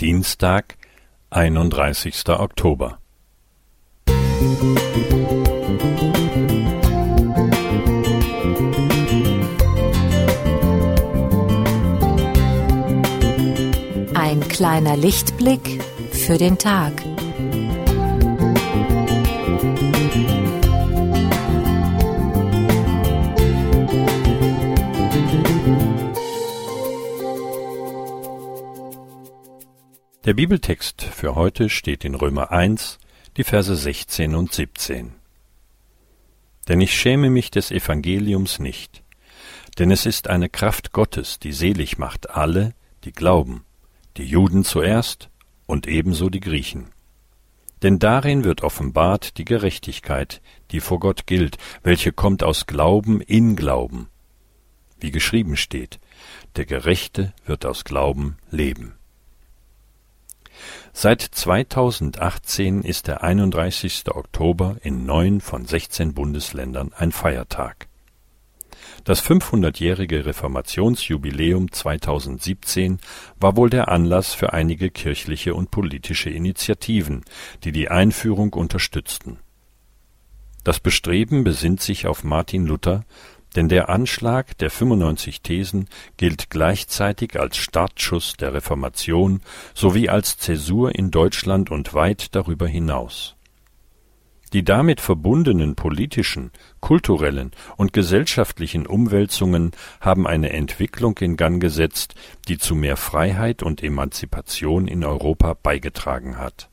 Dienstag, einunddreißigster Oktober. Ein kleiner Lichtblick für den Tag. Der Bibeltext für heute steht in Römer 1, die Verse 16 und 17. Denn ich schäme mich des Evangeliums nicht, denn es ist eine Kraft Gottes, die selig macht alle, die glauben, die Juden zuerst und ebenso die Griechen. Denn darin wird offenbart die Gerechtigkeit, die vor Gott gilt, welche kommt aus Glauben in Glauben. Wie geschrieben steht, der Gerechte wird aus Glauben leben. Seit 2018 ist der 31. Oktober in neun von 16 Bundesländern ein Feiertag. Das 500-jährige Reformationsjubiläum 2017 war wohl der Anlass für einige kirchliche und politische Initiativen, die die Einführung unterstützten. Das Bestreben besinnt sich auf Martin Luther, denn der Anschlag der 95 Thesen gilt gleichzeitig als Startschuss der Reformation sowie als Zäsur in Deutschland und weit darüber hinaus. Die damit verbundenen politischen, kulturellen und gesellschaftlichen Umwälzungen haben eine Entwicklung in Gang gesetzt, die zu mehr Freiheit und Emanzipation in Europa beigetragen hat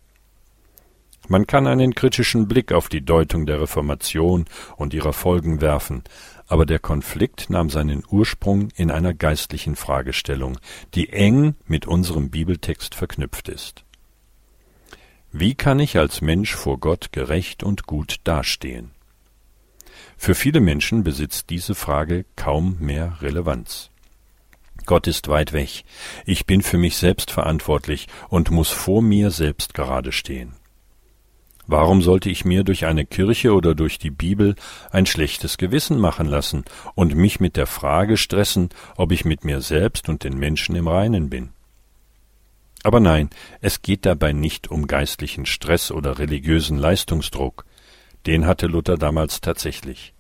man kann einen kritischen Blick auf die Deutung der Reformation und ihrer Folgen werfen, aber der Konflikt nahm seinen Ursprung in einer geistlichen Fragestellung, die eng mit unserem Bibeltext verknüpft ist. Wie kann ich als Mensch vor Gott gerecht und gut dastehen? Für viele Menschen besitzt diese Frage kaum mehr Relevanz. Gott ist weit weg, ich bin für mich selbst verantwortlich und muss vor mir selbst gerade stehen. Warum sollte ich mir durch eine Kirche oder durch die Bibel ein schlechtes Gewissen machen lassen und mich mit der Frage stressen, ob ich mit mir selbst und den Menschen im Reinen bin? Aber nein, es geht dabei nicht um geistlichen Stress oder religiösen Leistungsdruck, den hatte Luther damals tatsächlich.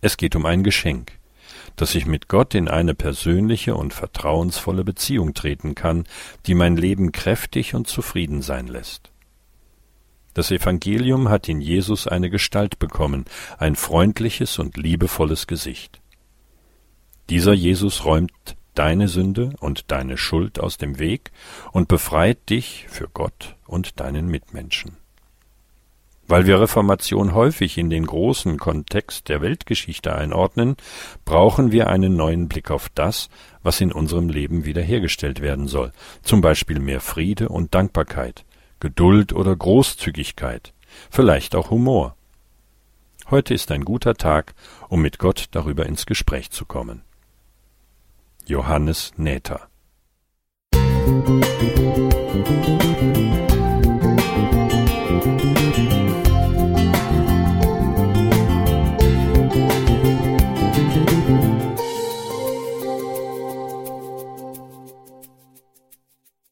Es geht um ein Geschenk, dass ich mit Gott in eine persönliche und vertrauensvolle Beziehung treten kann, die mein Leben kräftig und zufrieden sein lässt. Das Evangelium hat in Jesus eine Gestalt bekommen, ein freundliches und liebevolles Gesicht. Dieser Jesus räumt deine Sünde und deine Schuld aus dem Weg und befreit dich für Gott und deinen Mitmenschen. Weil wir Reformation häufig in den großen Kontext der Weltgeschichte einordnen, brauchen wir einen neuen Blick auf das, was in unserem Leben wiederhergestellt werden soll, zum Beispiel mehr Friede und Dankbarkeit, Geduld oder Großzügigkeit, vielleicht auch Humor. Heute ist ein guter Tag, um mit Gott darüber ins Gespräch zu kommen. Johannes Näther Musik